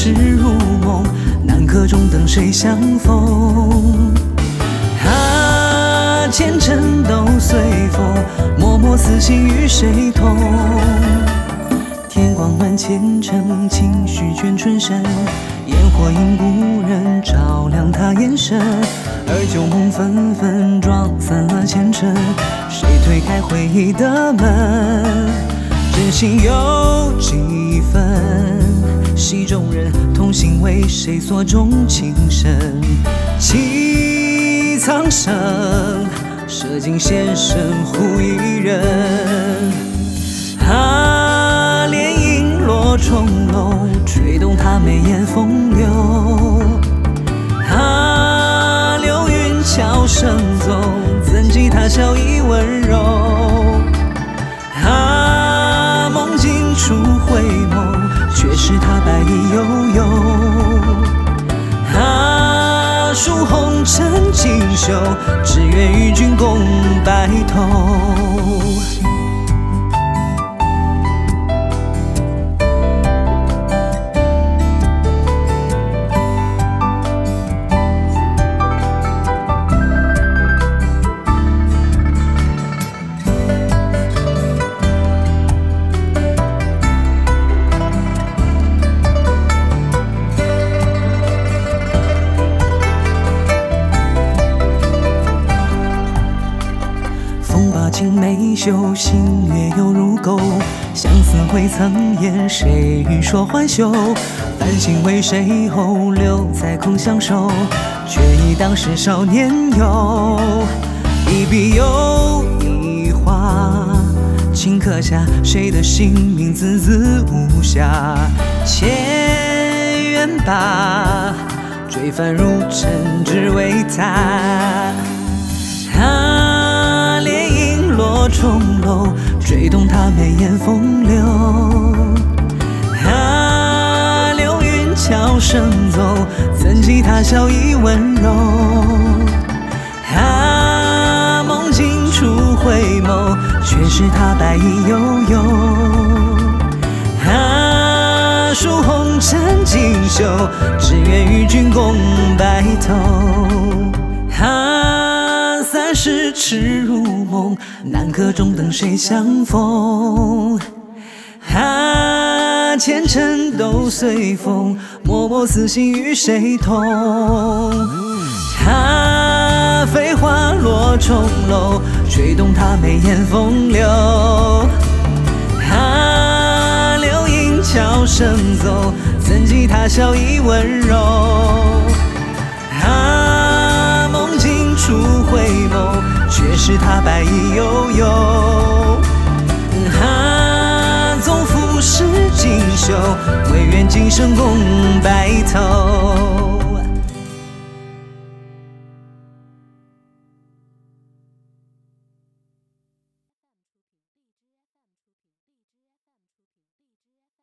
痴如梦，南柯中等谁相逢？啊，前尘都随风，脉脉思心与谁同？天光暖前尘，情绪卷春深。烟火映故人，照亮他眼神。而旧梦纷纷，撞散了前尘。谁推开回忆的门？真心有几分？戏中人，同行为谁所钟情深？弃苍生，舍尽仙身护一人。啊，莲影落重楼，吹动他眉眼风流。啊，流云悄声走，怎及他笑意温柔？是他白衣悠悠。啊，数红尘锦绣，只愿与君共青梅嗅，新月又如钩。相思未曾言，谁欲说还休？繁星为谁后，留在空相守，却忆当时少年游。一笔又一画，顷刻下谁的姓名，字字无瑕。千缘吧，追凡入尘，只为他。吹动他眉眼风流。啊，流云悄声走，怎及他笑意温柔？啊，梦境初回眸，却是他白衣悠悠。啊，数红尘锦绣，只愿与君共白头。啊，三世痴如梦，南柯中等谁相逢？啊，前尘都随风，脉脉思心与谁同？啊，飞花落重楼，吹动他眉眼风流。啊，流影悄声走，怎及他笑意温柔？初回眸，却是他白衣悠悠。啊，纵浮世锦绣，唯愿今生共白头。